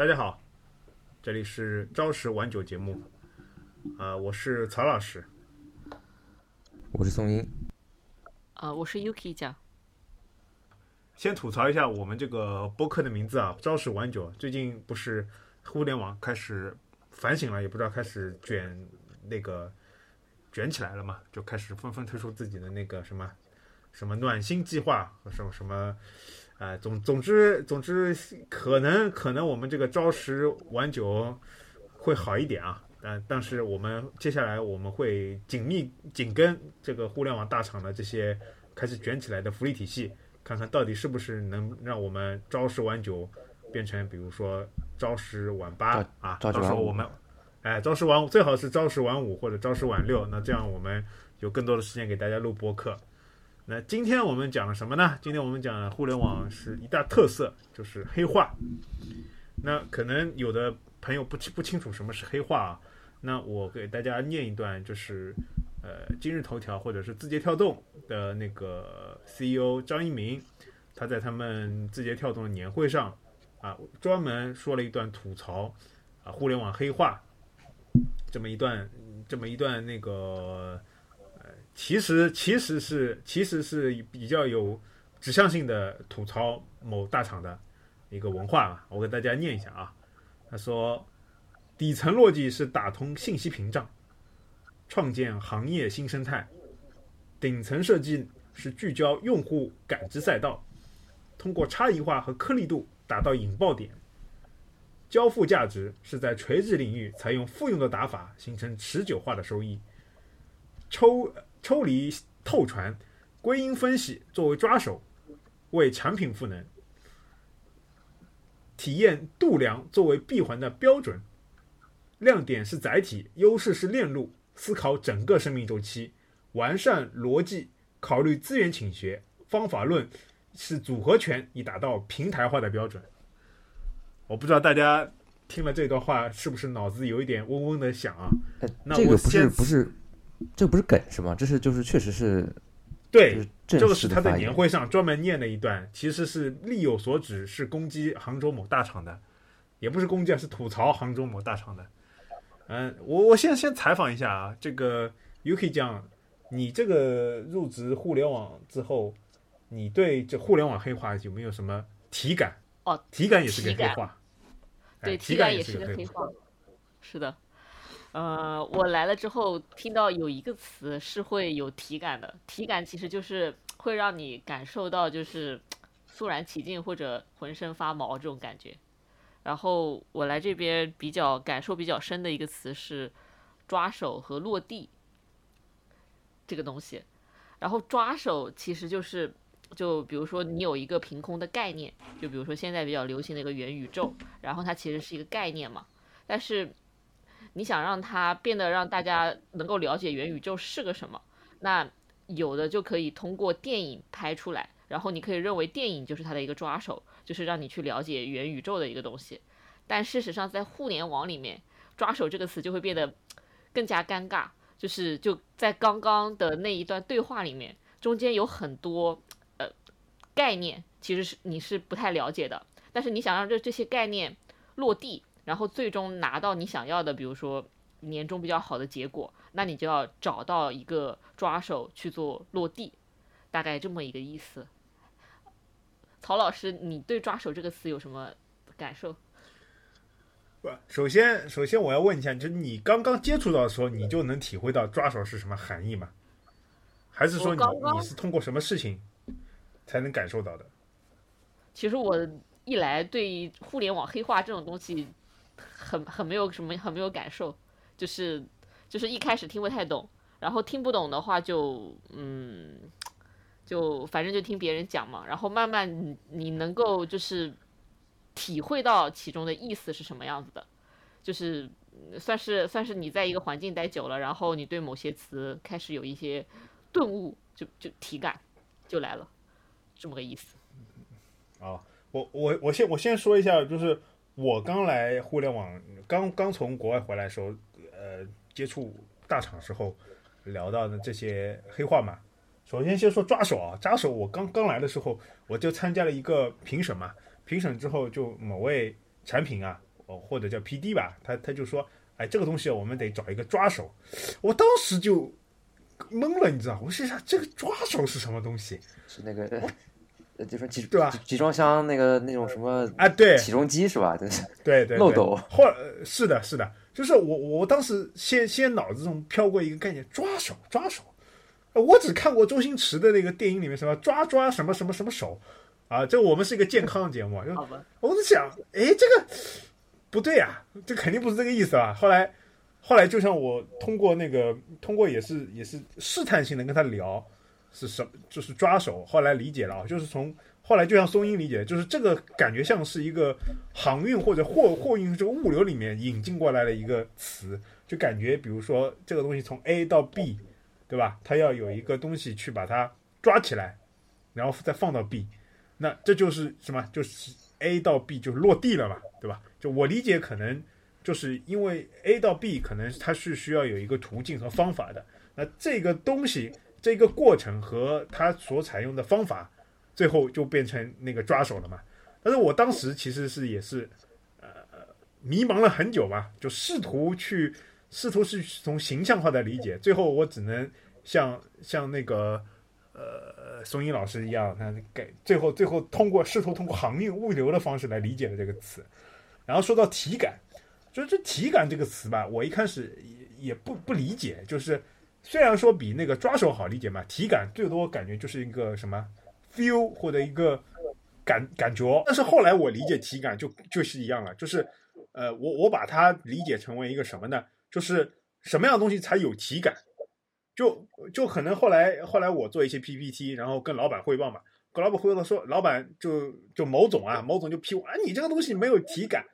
大家好，这里是朝食晚酒节目，啊、我是曹老师。我是宋英，啊，我是 Yuki 酱。先吐槽一下我们这个播客的名字啊，朝食晚酒。最近不是互联网开始反省了，也不知道开始卷那个卷起来了嘛，就开始纷纷推出自己的那个什么什么暖心计划和什么什么，呃，总总之总之，可能可能我们这个朝十晚九会好一点啊。但但是我们接下来我们会紧密紧跟这个互联网大厂的这些开始卷起来的福利体系，看看到底是不是能让我们朝十晚九变成，比如说朝十晚八啊，到时候我们，哎，朝十晚五最好是朝十晚五或者朝十晚六，那这样我们有更多的时间给大家录播客。那今天我们讲了什么呢？今天我们讲了互联网是一大特色，就是黑化。那可能有的朋友不清不清楚什么是黑化啊，那我给大家念一段，就是呃今日头条或者是字节跳动的那个 CEO 张一鸣，他在他们字节跳动的年会上啊，专门说了一段吐槽啊互联网黑化这么一段这么一段那个，其实其实是其实是比较有指向性的吐槽某大厂的一个文化啊，我给大家念一下啊，他说。底层逻辑是打通信息屏障，创建行业新生态；顶层设计是聚焦用户感知赛道，通过差异化和颗粒度达到引爆点。交付价值是在垂直领域采用复用的打法，形成持久化的收益。抽抽离透传，归因分析作为抓手，为产品赋能。体验度量作为闭环的标准。亮点是载体，优势是链路。思考整个生命周期，完善逻辑，考虑资源倾斜，方法论是组合拳，以达到平台化的标准。我不知道大家听了这段话是不是脑子有一点嗡嗡的响啊？那我先不是，这不是梗是吗？这是就是确实是对就是，正这个是他的式的发言年会上专门念了一段，其实是力有所指，是攻击杭州某大厂的，也不是攻击啊，是吐槽杭州某大厂的。嗯，我我先先采访一下啊，这个 Yuki 酱，你这个入职互联网之后，你对这互联网黑化有没有什么体感？哦，体感也是个黑化，哎对，体感也是个黑化。是的，呃，我来了之后听到有一个词是会有体感的，体感其实就是会让你感受到就是肃然起敬或者浑身发毛这种感觉。然后我来这边比较感受比较深的一个词是抓手和落地这个东西。然后抓手其实就是，就比如说你有一个凭空的概念，就比如说现在比较流行的一个元宇宙，然后它其实是一个概念嘛，但是你想让它变得让大家能够了解元宇宙是个什么，那有的就可以通过电影拍出来，然后你可以认为电影就是它的一个抓手，就是让你去了解元宇宙的一个东西。但事实上，在互联网里面，“抓手”这个词就会变得更加尴尬。就是就在刚刚的那一段对话里面，中间有很多呃概念，其实是你是不太了解的。但是你想让这这些概念落地，然后最终拿到你想要的，比如说年终比较好的结果，那你就要找到一个抓手去做落地，大概这么一个意思。曹老师，你对“抓手”这个词有什么感受？不，首先首先我要问一下，就是你刚刚接触到的时候，你就能体会到抓手是什么含义吗？还是说你你是通过什么事情才能感受到的？其实我一来对互联网黑化这种东西很很没有什么很没有感受，就是就是一开始听不太懂，然后听不懂的话就嗯就反正就听别人讲嘛，然后慢慢你你能够就是体会到其中的意思是什么样子的，就是算是算是你在一个环境待久了，然后你对某些词开始有一些顿悟，就就体感就来了，这么个意思。啊，我我我先我先说一下，就是我刚来互联网，刚刚从国外回来的时候，呃，接触大厂时候聊到的这些黑话嘛。首先先说抓手啊，抓手，我刚刚来的时候，我就参加了一个评审嘛，评审之后就某位产品啊，哦或者叫 PD 吧，他他就说，哎，这个东西我们得找一个抓手。我当时就懵了，你知道，我心想这个抓手是什么东西？是那个，呃，就说集对吧集集装箱那个那种什么啊，对起重机是吧？对，对对，对漏斗后来呃是的，是的，就是我我当时先先脑子中飘过一个概念，抓手抓手。呃我只看过周星驰的那个电影里面什么抓抓什么什么什么手，啊，这我们是一个健康节目，就好吧，我在想，哎，这个不对啊，这肯定不是这个意思啊。后来，后来就像我通过那个，通过也是也是试探性的跟他聊，是什么，就是抓手。后来理解了啊，就是从后来就像松英理解，就是这个感觉像是一个航运或者货货运这个物流里面引进过来的一个词，就感觉比如说这个东西从 A 到 B，对吧？它要有一个东西去把它抓起来，然后再放到 B。那这就是什么？就是 A 到 B 就是落地了嘛，对吧？就我理解，可能就是因为 A 到 B 可能它是需要有一个途径和方法的。那这个东西，这个过程和它所采用的方法，最后就变成那个抓手了嘛。但是我当时其实是也是呃迷茫了很久嘛，就试图去试图是从形象化的理解，最后我只能像像那个呃松英老师一样，那给最后最后通过试图通过航运物流的方式来理解了这个词。然后说到体感，就是这体感这个词吧，我一开始也也不不理解，就是虽然说比那个抓手好理解嘛，体感最多感觉就是一个什么 feel 或者一个感感觉，但是后来我理解体感就就是一样了，就是呃我我把它理解成为一个什么呢？就是什么样的东西才有体感？就就可能后来后来我做一些 PPT，然后跟老板汇报嘛，跟老板汇报说，老板就就某总啊，某总就批我啊，你这个东西没有体感。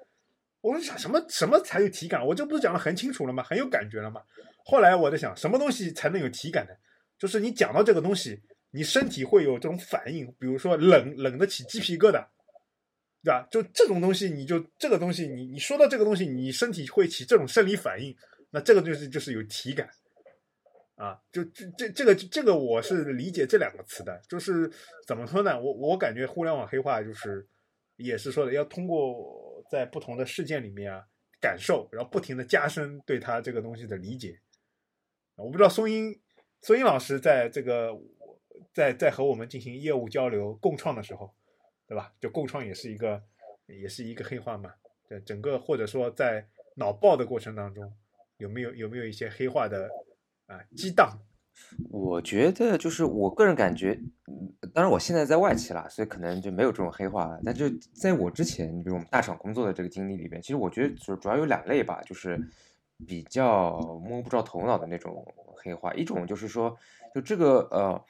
我就想什么什么才有体感？我这不是讲的很清楚了吗？很有感觉了吗？后来我在想，什么东西才能有体感呢？就是你讲到这个东西，你身体会有这种反应，比如说冷冷得起鸡皮疙瘩，对吧？就这种东西，你就这个东西，你你说到这个东西，你身体会起这种生理反应，那这个就是就是有体感。啊，就这这这个这个我是理解这两个词的，就是怎么说呢？我我感觉互联网黑化就是也是说的要通过在不同的事件里面啊感受，然后不停的加深对它这个东西的理解。我不知道松英松英老师在这个在在和我们进行业务交流共创的时候，对吧？就共创也是一个也是一个黑化嘛。对整个或者说在脑爆的过程当中，有没有有没有一些黑化的？啊，激荡。我觉得就是我个人感觉，当然我现在在外企啦，所以可能就没有这种黑化了。但就在我之前，比如我们大厂工作的这个经历里边，其实我觉得主主要有两类吧，就是比较摸不着头脑的那种黑话。一种就是说，就这个呃，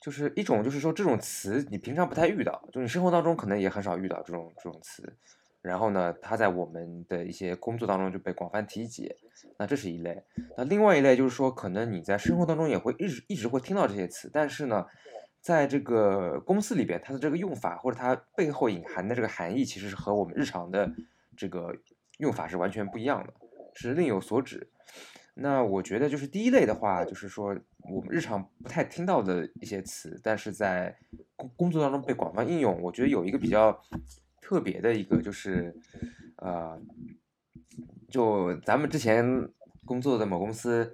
就是一种就是说这种词你平常不太遇到，就你生活当中可能也很少遇到这种这种词。然后呢，它在我们的一些工作当中就被广泛提及，那这是一类。那另外一类就是说，可能你在生活当中也会一直一直会听到这些词，但是呢，在这个公司里边，它的这个用法或者它背后隐含的这个含义，其实是和我们日常的这个用法是完全不一样的，是另有所指。那我觉得就是第一类的话，就是说我们日常不太听到的一些词，但是在工工作当中被广泛应用，我觉得有一个比较。特别的一个就是，呃，就咱们之前工作的某公司，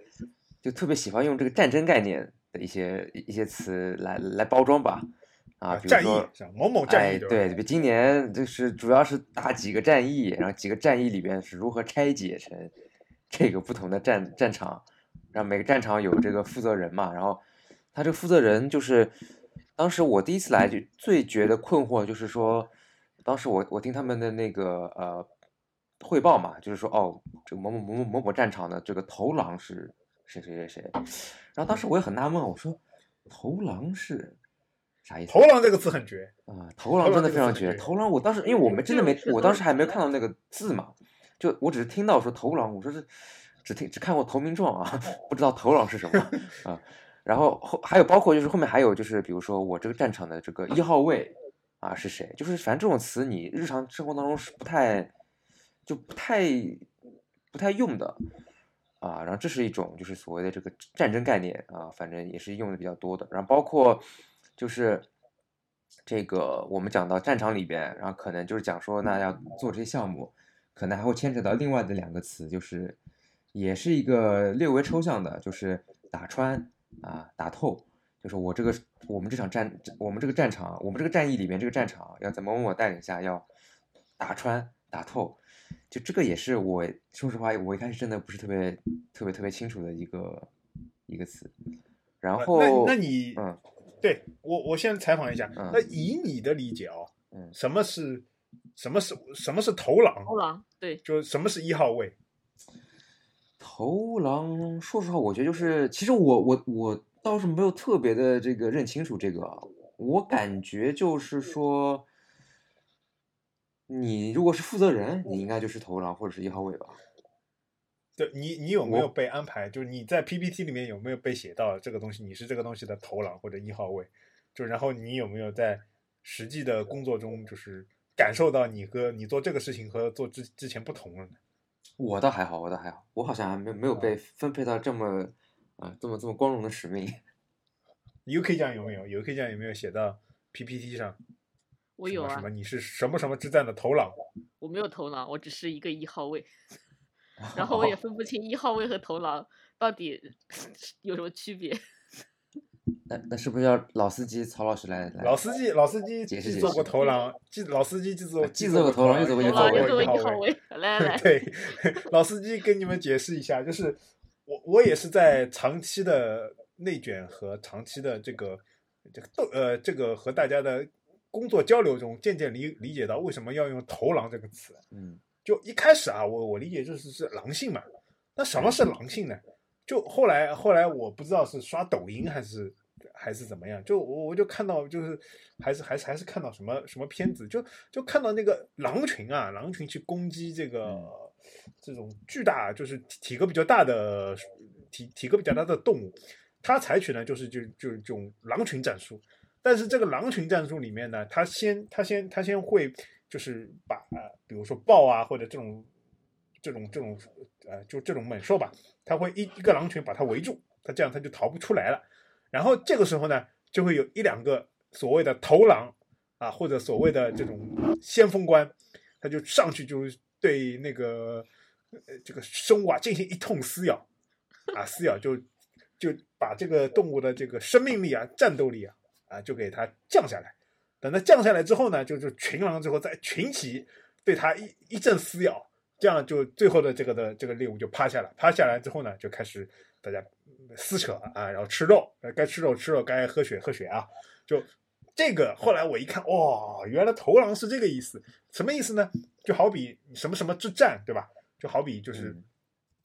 就特别喜欢用这个战争概念的一些一些词来来包装吧，啊，比如说某某战役，对，今年就是主要是打几个战役，然后几个战役里边是如何拆解成这个不同的战战场，然后每个战场有这个负责人嘛，然后他这个负责人就是当时我第一次来就最觉得困惑，就是说。当时我我听他们的那个呃汇报嘛，就是说哦，这个某某某某某某战场的这个头狼是谁谁谁谁，然后当时我也很纳闷，我说头狼是啥意思？头狼这个词很绝啊，头狼真的非常绝。头狼，我当时因为我们真的没，我当时还没有看到那个字嘛，就我只是听到说头狼，我说是只听只看过投名状啊，不知道头狼是什么 啊。然后后还有包括就是后面还有就是比如说我这个战场的这个一号位。啊，是谁？就是反正这种词，你日常生活当中是不太，就不太不太用的啊。然后这是一种，就是所谓的这个战争概念啊，反正也是用的比较多的。然后包括就是这个我们讲到战场里边，然后可能就是讲说，那要做这些项目，可能还会牵扯到另外的两个词，就是也是一个略微抽象的，就是打穿啊，打透。就是我这个我们这场战，我们这个战场，我们这个战役里面这个战场要在某某某带领下要打穿打透。就这个也是我说实话，我一开始真的不是特别特别特别清楚的一个一个词。然后那那你嗯对我我先采访一下，嗯那以你的理解哦，嗯什么是什么是什么是头狼？头狼对，就什么是一号位？头狼，说实话，我觉得就是，其实我我我倒是没有特别的这个认清楚这个啊，我感觉就是说，你如果是负责人，你应该就是头狼或者是一号位吧？对你，你有没有被安排？就是你在 PPT 里面有没有被写到这个东西？你是这个东西的头狼或者一号位？就然后你有没有在实际的工作中，就是感受到你和你做这个事情和做之之前不同了呢？我倒还好，我倒还好，我好像还没没有被分配到这么啊这么这么光荣的使命。UK 酱有没有？UK 酱有没有写到 PPT 上？我有啊什么什么？，你是什么什么之战的头狼？我没有头狼，我只是一个一号位，然后我也分不清一号位和头狼到底 有什么区别。那那是不是要老司机曹老师来来？老司机，老司机解释解既做过头狼，既老司机既做啊既做过头狼又做过一号位，来来来，对，老司机跟你们解释一下，就是我我也是在长期的内卷和长期的这个这个斗呃这个和大家的工作交流中，渐渐理理解到为什么要用“头狼”这个词。嗯就一开始啊，我我理解就是是狼性嘛。那什么是狼性呢？就后来后来我不知道是刷抖音还是还是怎么样，就我我就看到就是还是还是还是看到什么什么片子，就就看到那个狼群啊，狼群去攻击这个、嗯这种巨大就是体体格比较大的体体格比较大的动物，它采取呢就是就就是这种狼群战术。但是这个狼群战术里面呢，它先它先它先会就是把、呃比如说豹啊或者这种这种这种呃就这种猛兽吧，它会一一个狼群把它围住，它这样它就逃不出来了。然后这个时候呢，就会有一两个所谓的头狼啊，或者所谓的这种先锋官，他就上去就对那个呃这个生物啊进行一通撕咬啊，撕咬就就把这个动物的这个生命力啊、战斗力啊啊就给它降下来。等它降下来之后呢，就是群狼之后再群起对它一一阵撕咬，这样就最后的这个的这个猎物就趴下了。趴下来之后呢，就开始大家撕扯啊，然后吃肉，呃该吃肉吃肉，该喝血喝血啊。就这个后来我一看，哇，原来头狼是这个意思，什么意思呢？就好比什么什么之战，对吧？就好比就是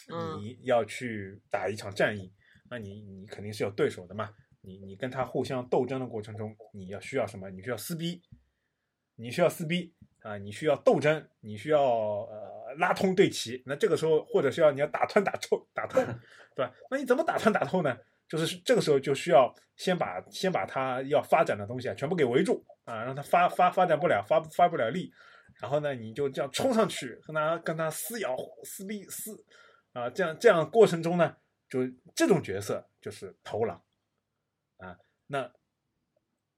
嗯你要去打一场战役，那你你肯定是有对手的嘛。你你跟他互相斗争的过程中，你要需要什么？你需要撕逼，你需要撕逼啊，你需要斗争，你需要呃拉通对齐。那这个时候，或者是要你要打穿打透打透，对吧？那你怎么打穿打透呢？就是这个时候就需要先把先把他要发展的东西啊全部给围住啊，让他发发发展不了，发发不了力。然后呢，你就这样冲上去跟他跟他撕咬撕逼撕啊，这样这样过程中呢，就这种角色就是头狼啊。那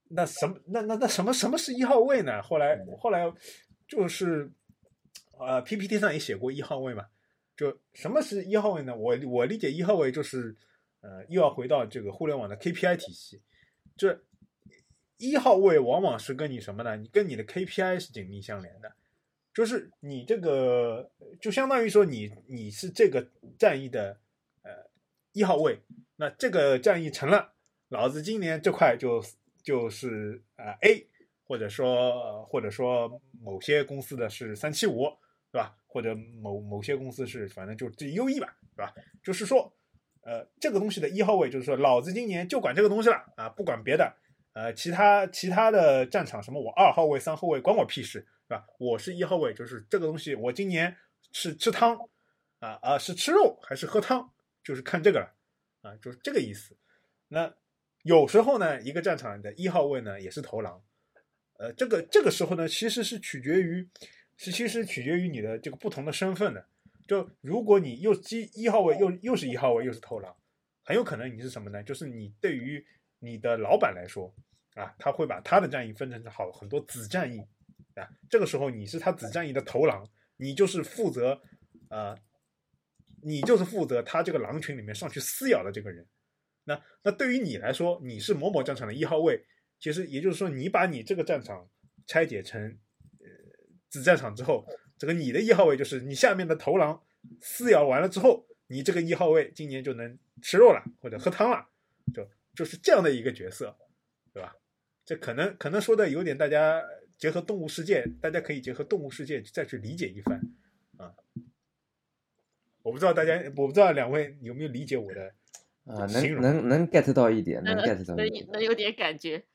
那什么那那那什么什么是一号位呢？后来后来就是呃 PPT 上也写过一号位嘛，就什么是一号位呢？我我理解一号位就是呃又要回到这个互联网的 KPI 体系，这一号位往往是跟你什么呢？你跟你的 KPI 是紧密相连的，就是你这个就相当于说你你是这个战役的呃一号位，那这个战役成了，老子今年这块就就是呃 A，或者说或者说某些公司的是三七五，对吧？或者某某些公司是反正就这优异吧，对吧？就是说，呃，这个东西的一号位就是说，老子今年就管这个东西了啊，不管别的，呃，其他其他的战场什么我二号位、三号位关我屁事，对吧？我是一号位，就是这个东西，我今年是吃汤啊啊，是吃肉还是喝汤，就是看这个了啊，就是这个意思。那有时候呢，一个战场的一号位呢也是头狼，呃，这个这个时候呢，其实是取决于，是其实取决于你的这个不同的身份的。就如果你又一一号位又又是一号位又是头狼，很有可能你是什么呢？就是你对于你的老板来说啊，他会把他的战役分成好很多子战役啊，这个时候你是他子战役的头狼你就是负责，呃，你就是负责他这个狼群里面上去撕咬的这个人。那那对于你来说，你是某某战场的一号位，其实也就是说，你把你这个战场拆解成呃子战场之后，这个你的一号位就是你下面的头狼撕咬完了之后，你这个一号位今年就能吃肉了或者喝汤了，就就是这样的一个角色，对吧？这可能可能说的有点，大家结合动物世界，大家可以结合动物世界再去理解一番啊。我不知道大家，我不知道两位有没有理解我的。啊，能能能 get 到一点，能能 get 到能一点。能有点感觉。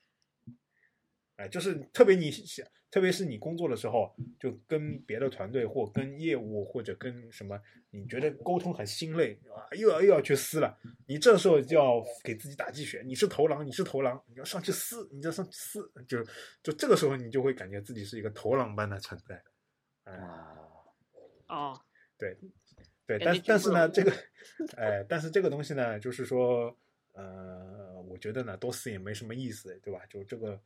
哎，就是特别你想，特别是你工作的时候，就跟别的团队或跟业务或者跟什么，你觉得沟通很心累啊，又要又要去撕了，你这时候就要给自己打鸡血，你是头狼，你是头狼，你要上去撕，你就上去撕，就就这个时候你就会感觉自己是一个头狼般的存在，哎，啊，哦，对，对，但但是呢，这个，哎，但是这个东西呢，就是说，呃，我觉得呢，多撕也没什么意思，对吧？就这个，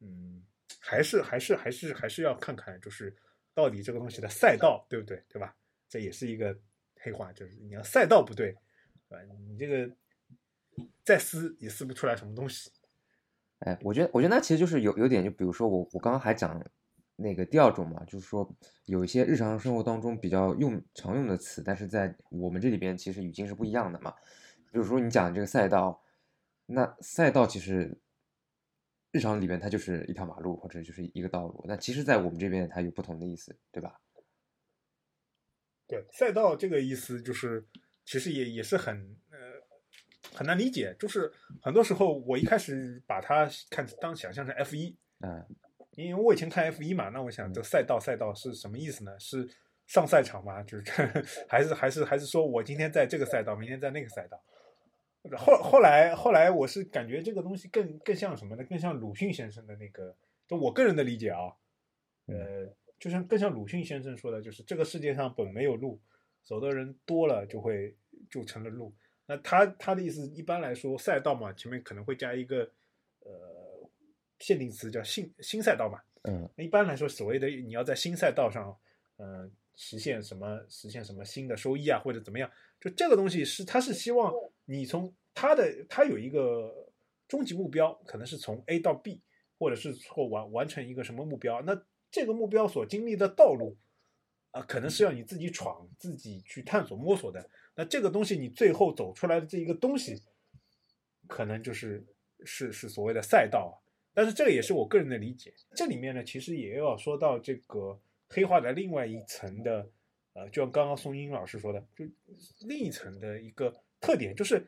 嗯，还是还是还是还是要看看，就是到底这个东西的赛道对不对，对吧？这也是一个黑话，就是你要赛道不对，对吧？你这个再撕也撕不出来什么东西。哎，我觉得，我觉得那其实就是有有点，就比如说我我刚刚还讲那个第二种嘛，就是说有一些日常生活当中比较用常用的词，但是在我们这里边其实语境是不一样的嘛。比如说你讲这个赛道，那赛道其实日常里边它就是一条马路或者就是一个道路，那其实在我们这边它有不同的意思，对吧？对，赛道这个意思就是，其实也也是很呃很难理解。就是很多时候我一开始把它看当想象成 F 一，嗯因为我以前看 F 一嘛，那我想这个赛道赛道是什么意思呢？是上赛场吗？就是 还是还是还是说我今天在这个赛道，明天在那个赛道？后后来后来我是感觉这个东西更更像什么呢？更像鲁迅先生的那个，就我个人的理解啊，呃，就像更像鲁迅先生说的，就是这个世界上本没有路，走的人多了就会就成了路。那他他的意思，一般来说赛道嘛，前面可能会加一个呃限定词叫新新赛道嘛。嗯一般来说，所谓的你要在新赛道上，呃，实现什么实现什么新的收益啊，或者怎么样，就这个东西是他是希望你从他的他有一个终极目标，可能是从 A 到 B，或者是或完完成一个什么目标，那这个目标所经历的道路啊、可能是要你自己闯、自己去探索、摸索的。那这个东西你最后走出来的这一个东西，可能就是是是所谓的赛道啊。但是这个也是我个人的理解。这里面呢，其实也要说到这个黑化的另外一层的，呃，就像刚刚宋英老师说的，就另一层的一个特点就是，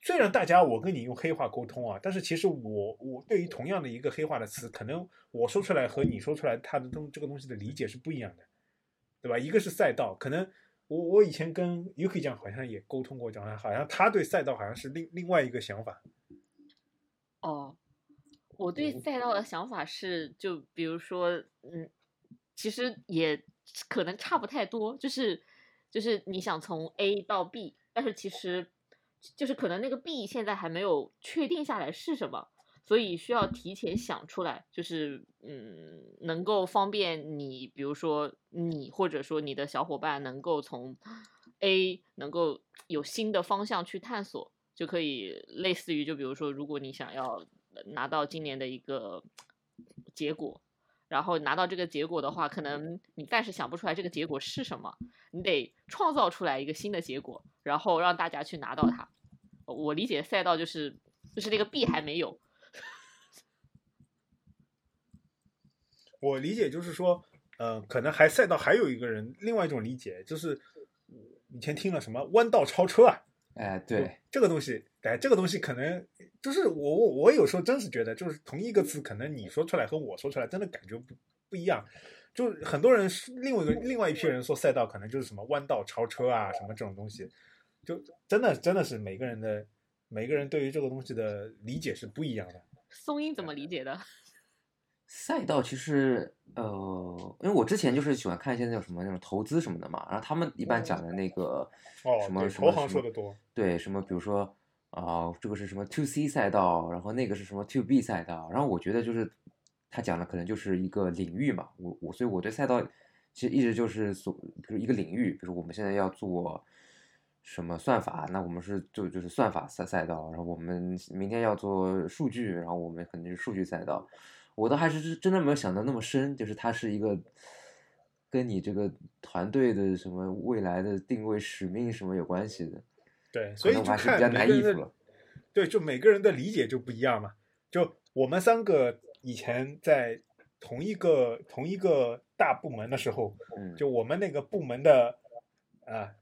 虽然大家我跟你用黑话沟通啊，但是其实我我对于同样的一个黑化的词，可能我说出来和你说出来它的东这个东西的理解是不一样的，对吧？一个是赛道，可能我我以前跟 UK 讲好像也沟通过，讲好像他对赛道好像是另另外一个想法。哦，我对赛道的想法是，就比如说，嗯，其实也可能差不太多，就是就是你想从 A 到 B，但是其实就是可能那个 B 现在还没有确定下来是什么，所以需要提前想出来，就是嗯，能够方便你，比如说你或者说你的小伙伴能够从 A 能够有新的方向去探索。就可以类似于，就比如说，如果你想要拿到今年的一个结果，然后拿到这个结果的话，可能你暂时想不出来这个结果是什么，你得创造出来一个新的结果，然后让大家去拿到它。我理解赛道就是就是那个币还没有，我理解就是说，呃，可能还赛道还有一个人，另外一种理解就是，以前听了什么弯道超车啊，哎，对，这个东西，哎，这个东西可能就是我我我有时候真是觉得，就是同一个词，可能你说出来和我说出来真的感觉不不一样。就很多人是另外一个另外一批人说赛道可能就是什么弯道超车啊，什么这种东西，就真的真的是每个人的每个人对于这个东西的理解是不一样的。松音怎么理解的？赛道其实呃，因为我之前就是喜欢看一些那种什么那种投资什么的嘛，然后他们一般讲的那个哦，什么对，投行什么什么说的多，对，什么比如说啊、这个是什么 to C 赛道，然后那个是什么 to B 赛道，然后我觉得就是他讲的可能就是一个领域嘛，我我所以我对赛道其实一直就是所，比如一个领域，比如我们现在要做什么算法，那我们是就就是算法赛赛道，然后我们明天要做数据，然后我们肯定是数据赛道。我倒还是真的没有想到那么深，就是它是一个跟你这个团队的什么未来的定位使命什么有关系的。对，所以就看每个人的。对，就每个人的理解就不一样嘛。就我们三个以前在同一个同一个大部门的时候，嗯，就我们那个部门的啊，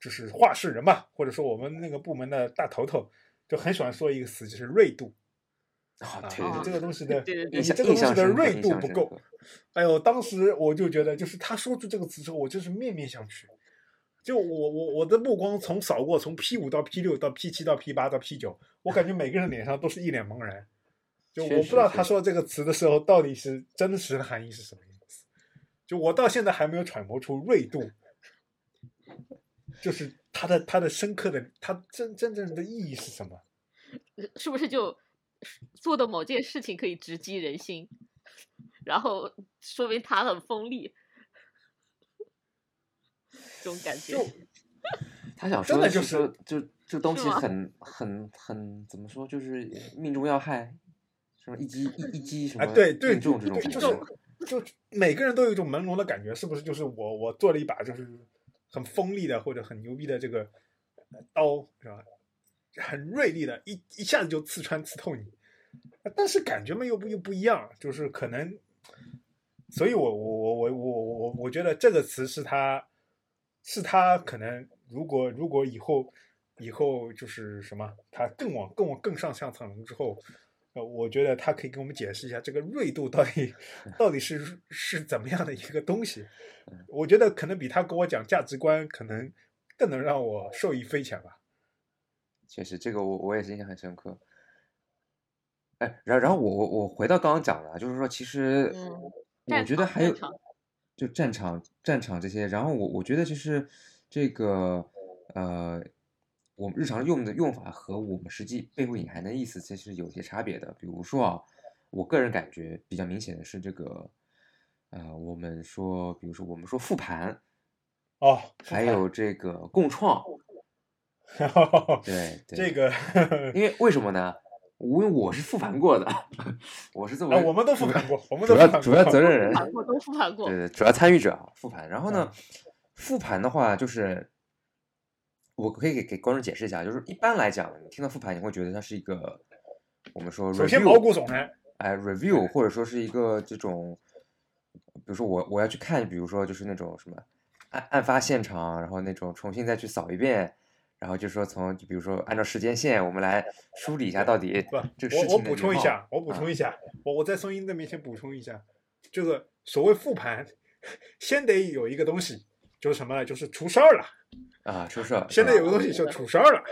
就是话事人吧，或者说我们那个部门的大头头，就很喜欢说一个词，就是锐度啊，啊，对哦对对，这个东西的，你这个东西的锐度不够。哎呦，当时我就觉得，就是他说出这个词之后，我真是面面相觑。就我我我的目光从扫过，从 P 五到 P 六到 P 七到 P 八到 P 九，我感觉每个人脸上都是一脸茫然。就我不知道他说这个词的时候，到底是真实的含义是什么意思。就我到现在还没有揣摩出锐度，就是它的它的深刻的，它真真正的意义是什么？是不是就做的某件事情可以直击人心，然后说明他很锋利，这种感觉就。他想说的就是说，就这东西很很很怎么说，就是命中要害，什么一击一一击什么啊，对对，命中这种就感觉。是就每个人都有一种朦胧的感觉，是不是？就是我我做了一把就是很锋利的或者很牛逼的这个呃刀，是吧？很锐利的，一一下子就刺穿刺透你。但是感觉嘛又不又不一样，就是可能，所以我我我我我我我觉得这个词是他是他可能如果如果以后以后就是什么，他更往更往更上上层楼之后，呃，我觉得他可以给我们解释一下这个锐度到底 到底是是怎么样的一个东西。我觉得可能比他跟我讲价值观，可能更能让我受益匪浅吧。确实，这个我我也是印象很深刻。哎，然然后我我我回到刚刚讲的啊，就是说，其实嗯我觉得还有就战场战场这些，然后我我觉得就是这个呃，我们日常用的用法和我们实际背后隐含的意思其实有些差别的。比如说啊，我个人感觉比较明显的是这个呃，我们说，比如说我们说复盘，哦，还有这个共创，对对，这个，因为为什么呢？因为我是复盘过的，我是作为啊，我们都复盘过，我们主要主要责任人复，盘过都复盘过对，对，主要参与者啊，复盘。然后呢嗯，复盘的话就是，我可以给给观众解释一下，就是一般来讲，你听到复盘，你会觉得它是一个我们说首先 review 毛骨悚然，哎，review，或者说是一个这种，比如说我我要去看，比如说就是那种什么案案发现场，然后那种重新再去扫一遍，然后就说从就比如说按照时间线，我们来梳理一下到底不，这个事我我补充一下，我补啊充一下，我我在宋英的面前补充一下，这个所谓复盘，先得有一个东西，就是什么呢？就是出事儿了。啊，出事儿，现在啊有个东西叫出事儿了，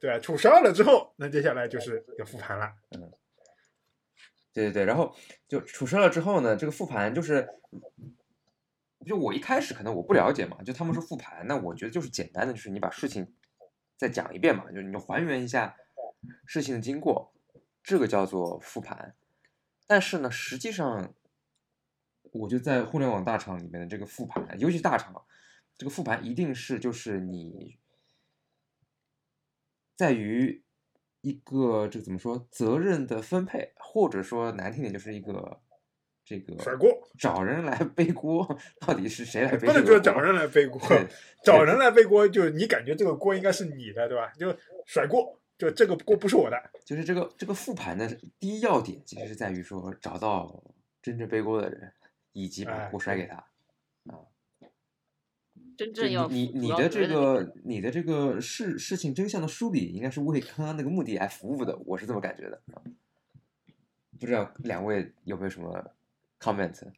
对吧？出事儿了之后，那接下来就是要复盘了。嗯对对对，然后就出事了之后呢，这个复盘就是，就我一开始可能我不了解嘛，就他们说复盘，那我觉得就是简单的，就是你把事情再讲一遍嘛，就是你还原一下事情的经过，这个叫做复盘。但是呢，实际上，我就在互联网大厂里面的这个复盘，尤其大厂，这个复盘一定是就是你在于一个这个怎么说责任的分配，或者说难听点就是一个这个甩锅找人来背锅，到底是谁来背不能？说找人来背锅对，找人来背锅，就你感觉这个锅应该是你的，对吧？就甩锅，就这个锅不是我的。就是这个这个复盘的第一要点，其实是在于说找到真正背锅的人，以及把哎锅甩给他。啊真正要你你你的这个个你的这个事事情真相的梳理，应该是为刚刚那个目的来服务的，我是这么感觉的。啊不知道两位有没有什么 comment？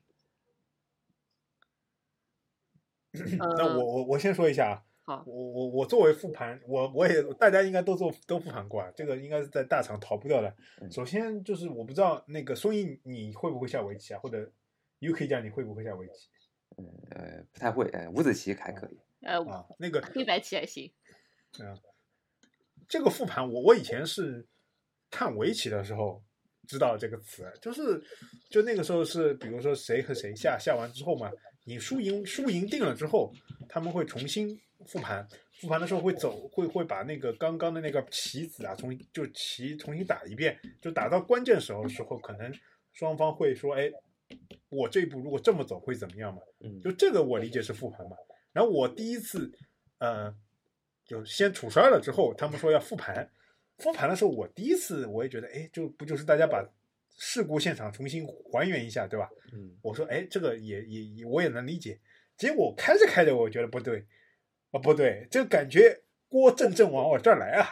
那我我我先说一下啊，好我我我作为复盘，我我也大家应该都做都复盘过啊，这个应该是在大厂逃不掉的。嗯首先就是我不知道那个松印你会不会下围棋啊，或者 UK 家你会不会下围棋呃，不太会，呃，五子棋还可以。呃啊？那个黑白棋还行，嗯这个复盘，我我以前是看围棋的时候知道这个词，就是就那个时候是比如说谁和谁下下完之后嘛，你输赢输赢定了之后，他们会重新复盘，复盘的时候会走会会把那个刚刚的那个棋子啊，重就棋重新打一遍，就打到关键时候的时候，可能双方会说，哎，我这一步如果这么走会怎么样嘛？嗯就这个我理解是复盘嘛。然后我第一次，呃，就先处衰了之后，他们说要复盘，复盘的时候，我第一次我也觉得，哎，就不就是大家把事故现场重新还原一下，对吧？嗯我说，哎，这个也也也我也能理解。结果开着开着，我觉得不对，啊，不对，就感觉锅正正往我这儿来啊，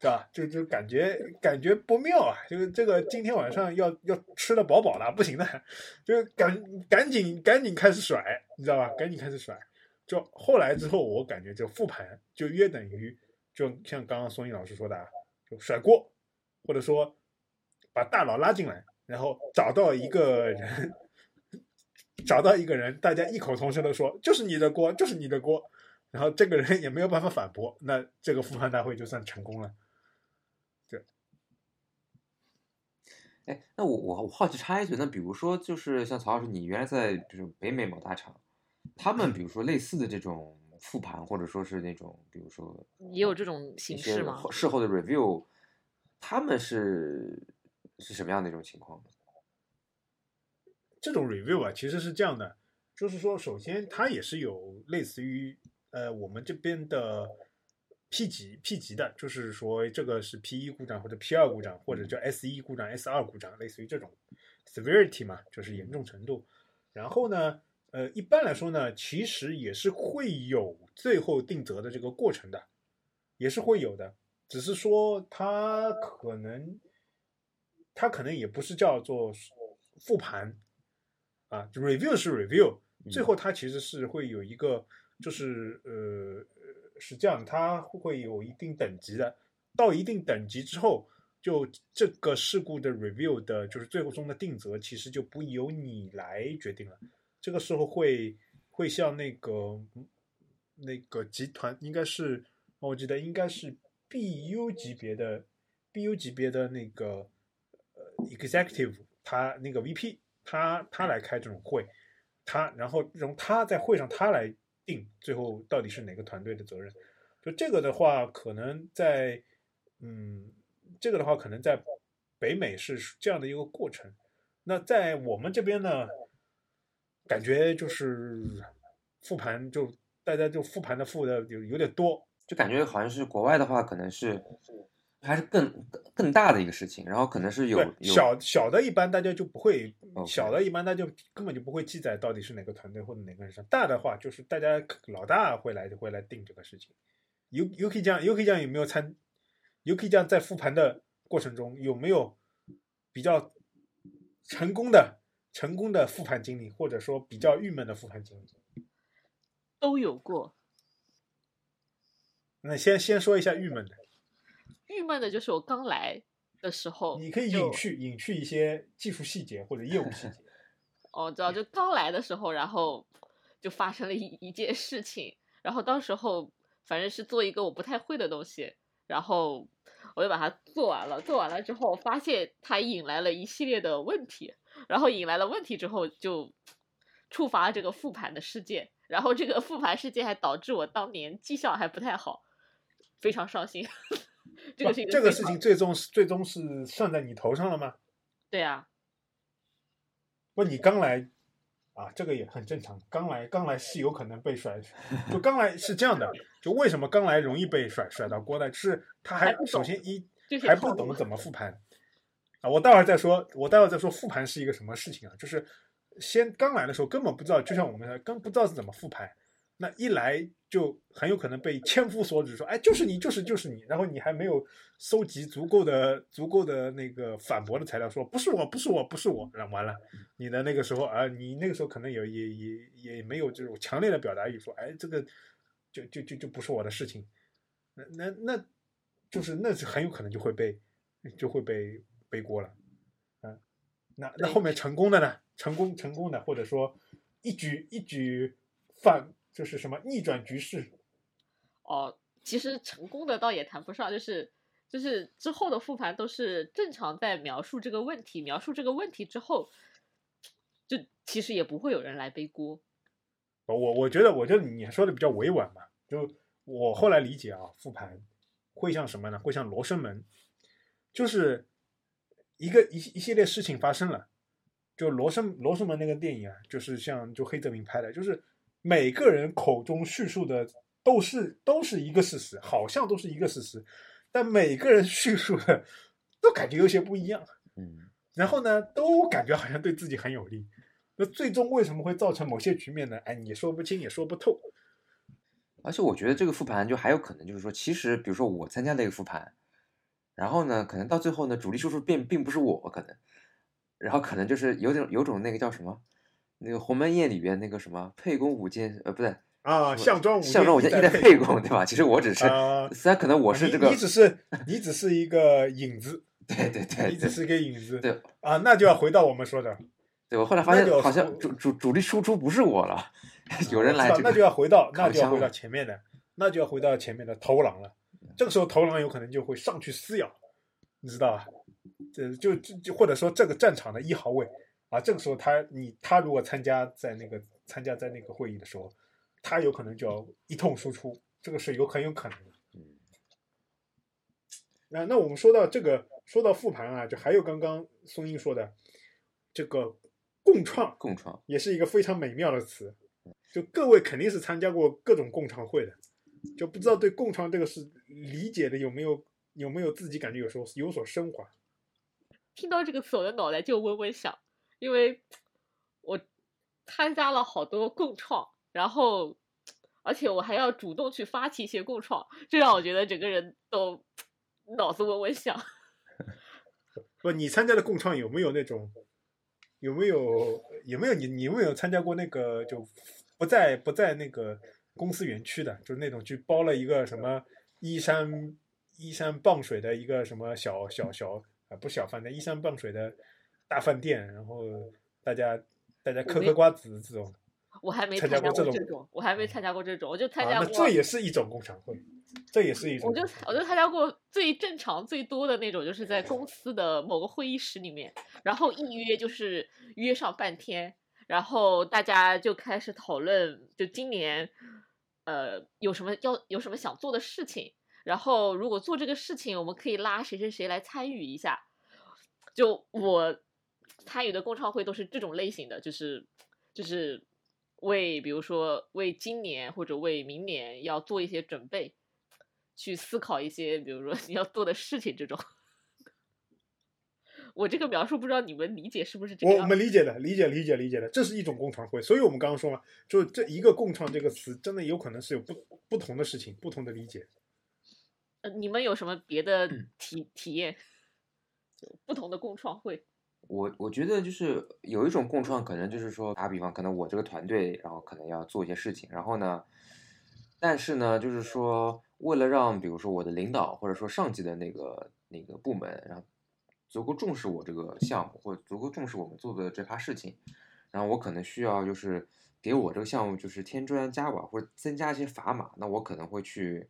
是吧？就就感觉感觉不妙啊，就是这个今天晚上要要吃的饱饱的，不行的，就赶赶紧赶紧开始甩，你知道吧？赶紧开始甩。就后来之后，我感觉这复盘就约等于，就像刚刚松毅老师说的啊，就甩锅，或者说把大佬拉进来，然后找到一个人，找到一个人，大家异口同声的说就是你的锅，就是你的锅，然后这个人也没有办法反驳，那这个复盘大会就算成功了。对哎，那我我我好奇插一句，那比如说就是像曹老师，你原来在就是北美某大厂，他们比如说类似的这种复盘，或者说是那种比如说也有这种形式吗？后事后的 review，他们是是什么样的一种情况？这种 review 啊，其实是这样的，就是说，首先它也是有类似于呃我们这边的 P 级 P 级的，就是说这个是 P 一故障或者 P 二故障，或者叫 S 一故障、S 二故障，类似于这种 severity 嘛，就是严重程度。然后呢，呃，一般来说呢，其实也是会有最后定责的这个过程的，也是会有的，只是说它可能它可能也不是叫做复盘。啊，review 是 review，最后它其实是会有一个，就是呃，是这样，它会有一定等级的，到一定等级之后，就这个事故的 review 的，就是最后中的定责，其实就不由你来决定了，这个时候会会像那个那个集团，应该是我记得应该是 BU 级别的 BU 级别的那个呃 executive，他那个 VP。他他来开这种会，他然后让他在会上他来定最后到底是哪个团队的责任。就这个的话，可能在嗯，这个的话可能在北美是这样的一个过程。那在我们这边呢，感觉就是复盘就大家就复盘的复的有有点多，就感觉好像是国外的话，可能是还是更更大的一个事情，然后可能是有有小小的，一般大家就不会小的，一般大家就根本就不会记载到底是哪个团队或者哪个人上。大的话，就是大家老大会来会来定这个事情。U UK 酱 UK 酱有没有参？UK 酱在复盘的过程中有没有比较成功的成功的复盘经历，或者说比较郁闷的复盘经历？都有过。那先先说一下郁闷的，郁闷的就是我刚来的时候，你可以隐去隐去一些技术细节或者业务细节。哦，知道，就刚来的时候，然后就发生了一一件事情，然后当时候反正是做一个我不太会的东西，然后我就把它做完了，做完了之后发现它引来了一系列的问题，然后引来了问题之后就触发了这个复盘的事件，然后这个复盘事件还导致我当年绩效还不太好，非常伤心。这个是一不这个事情最终是最终是算在你头上了吗？对啊，不，你刚来啊，这个也很正常。刚来，刚来是有可能被甩，就刚来是这样的。就为什么刚来容易被甩甩到锅呢？是他还首先一还不懂怎么复盘啊。我待会儿再说，我待会儿再说复盘是一个什么事情啊？就是先刚来的时候根本不知道，就像我们刚，不知道是怎么复盘。那一来就很有可能被千夫所指，说，哎，就是你，就是就是你，然后你还没有收集足够的足够的那个反驳的材料，说不是我，不是我，不是我，那完了，你的那个时候啊，你那个时候可能也也也也没有这种强烈的表达欲，说，哎，这个就就就就不是我的事情，那那那就是那是很有可能就会被就会被背锅了，嗯、那那后面成功的呢？成功成功的，或者说一举一举反就是什么逆转局势，哦，其实成功的倒也谈不上，就是就是之后的复盘都是正常在描述这个问题，描述这个问题之后，就其实也不会有人来背锅。我我觉得，我觉得你说的比较委婉嘛。就我后来理解啊，复盘会像什么呢？会像罗生门，就是一个一一系列事情发生了。就罗生罗生门那个电影啊，就是像就黑泽明拍的，就是每个人口中叙述的都是都是一个事实，好像都是一个事实，但每个人叙述的都感觉有些不一样。嗯，然后呢，都感觉好像对自己很有利。那最终为什么会造成某些局面呢？哎，你说不清也说不透。而且我觉得这个复盘就还有可能就是说，其实比如说我参加那个复盘，然后呢，可能到最后呢，主力输出并并不是我可能，然后可能就是有种有种那个叫什么，那个《鸿门宴》里边那个什么沛公舞剑，呃，不对啊，项庄舞项庄舞剑一代沛公，对吧？其实我只是，啊虽然可能我是这个你，你只是你只是一个影子，对对对对你只是一个影子。对啊，那就要回到我们说的，对，我后来发现好像主主主力输出不是我了，有人来我知道那就要回到，那就要回到前面的，那就要回到前面的头狼了。这个时候头狼有可能就会上去撕咬，你知道吧？这就就就或者说这个战场的一号位啊，这个时候他你他如果参加在那个参加在那个会议的时候，他有可能就要一通输出，这个是有很有可能的。嗯那那我们说到这个，说到复盘啊，就还有刚刚松英说的这个共创，共创。也是一个非常美妙的词。就各位肯定是参加过各种共创会的，就不知道对共创这个是理解的有没有有没有自己感觉有时候有所升华。听到这个词，我的脑袋就嗡嗡响，因为我参加了好多共创，然后而且我还要主动去发起一些共创，这让我觉得整个人都脑子嗡嗡响。不，你参加的共创有没有那种有没有有没有你你有没有参加过那个就不在不在那个公司园区的，就是那种去包了一个什么依山依山傍水的一个什么小小小啊不小饭店，依山傍水的大饭店，然后大家大家嗑嗑瓜子这种我还没参参加加过这种我还没参加过这种，我就参加过。这也是一种工厂会，这也是一种我就我就参加过最正常最多的那种，就是在公司的某个会议室里面，然后一约就是约上半天，然后大家就开始讨论，就今年呃有什么要有什么想做的事情，然后如果做这个事情，我们可以拉谁谁谁来参与一下。就我参与的共创会都是这种类型的，就是就是为比如说为今年或者为明年要做一些准备，去思考一些比如说 你要做的事情这种。我这个描述不知道你们理解是不是这样我我？们理解的，理解理解理解的，这是一种共创会，所以我们刚刚说嘛，就这一个“共创”这个词，真的有可能是有不不同的事情，不同的理解。呃你们有什么别的嗯体体验？就不同的共创会，我我觉得就是有一种共创，可能就是说打比方，可能我这个团队，然后可能要做一些事情，然后呢，但是呢，就是说为了让比如说我的领导或者说上级的那个那个部门，然后足够重视我这个项目，或足够重视我们做的这趴事情，然后我可能需要就是给我这个项目就是添砖加瓦或者增加一些砝码，那我可能会去。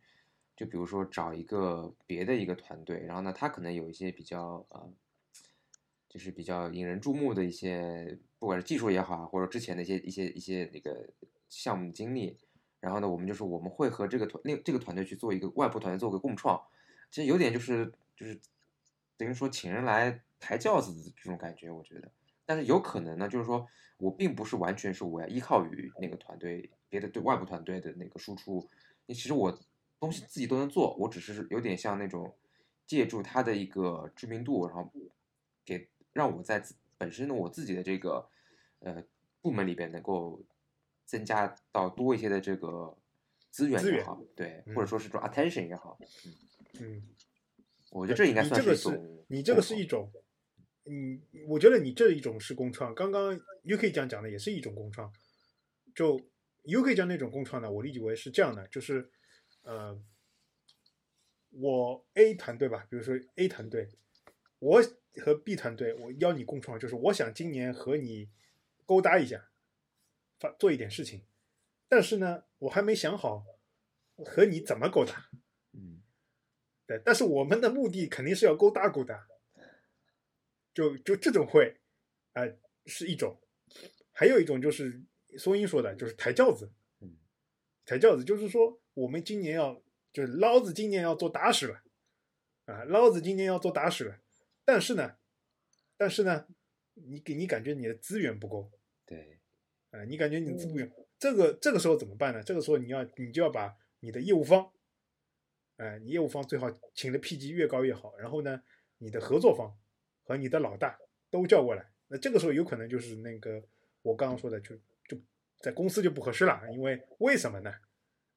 就比如说找一个别的一个团队，然后呢，他可能有一些比较呃，就是比较引人注目的一些，不管是技术也好啊，或者之前的一些一些一些那个项目经历，然后呢，我们就是我们会和这个团另这个团队去做一个外部团队做个共创，其实有点就是就是等于说请人来抬轿子的这种感觉，我觉得，但是有可能呢，就是说我并不是完全是我要依靠于那个团队别的对外部团队的那个输出，其实我东西自己都能做，我只是有点像那种借助他的一个知名度，然后给让我在自本身的我自己的这个呃部门里边能够增加到多一些的这个资源也好，对，或者嗯。说是这种 attention 也好，嗯，我觉得这应该算你这个是一种你这个是一种，嗯，我觉得你这一种是共创。刚刚 UK 讲讲的也是一种共创。就 UK 讲那种共创呢，我理解为是这样的，就是呃，我 A 团队吧，比如说 A 团队，我和 B 团队，我邀你共创，就是我想今年和你勾搭一下，发做一点事情，但是呢，我还没想好和你怎么勾搭。嗯对，但是我们的目的肯定是要勾搭勾搭，就就这种会，呃，是一种，还有一种就是松英说的，就是抬轿子。嗯，抬轿子就是说，我们今年要，就是老子今年要做大事了，啊，老子今年要做大事了。但是呢，但是呢，你给你感觉你的资源不够，对，啊，你感觉你的资源，这个这个时候怎么办呢？这个时候你要你就要把你的业务方，哎、你业务方最好请的 P 级越高越好。然后呢，你的合作方和你的老大都叫过来。那这个时候有可能就是那个我刚刚说的，就就在公司就不合适了，因为为什么呢？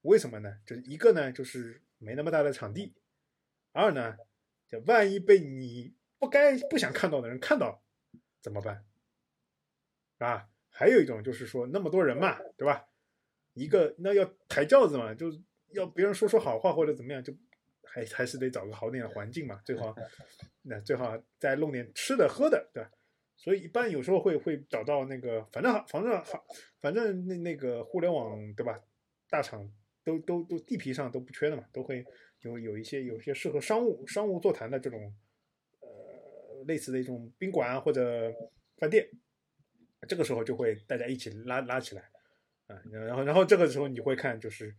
为什么呢？就是一个呢，就是没那么大的场地；二呢，就万一被你不该不想看到的人看到怎么办？啊，还有一种就是说那么多人嘛，对吧？一个那要抬轿子嘛，就是要别人说说好话或者怎么样，就还还是得找个好点的环境嘛，最好 那最好再弄点吃的喝的，对吧？所以一般有时候会会找到那个，反正好，反正好，反正那那个互联网对吧？大厂都都都地皮上都不缺的嘛，都会有有一些有一些适合商务商务座谈的这种呃类似的一种宾馆啊或者饭店，这个时候就会大家一起拉拉起来啊，然后然后这个时候你会看就是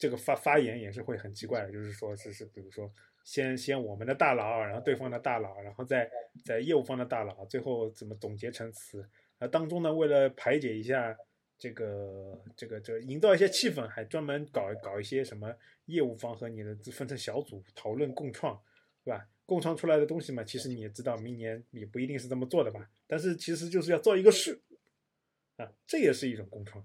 这个发发言也是会很奇怪的，就是说是是比如说先先我们的大佬，然后对方的大佬，然后再在业务方的大佬，最后怎么总结成词，啊当中呢为了排解一下。这个这个这个营造一些气氛，还专门搞搞一些什么业务方和你的分成小组讨论共创，对吧？共创出来的东西嘛，其实你也知道，明年也不一定是这么做的吧？但是其实就是要做一个事，啊，这也是一种共创，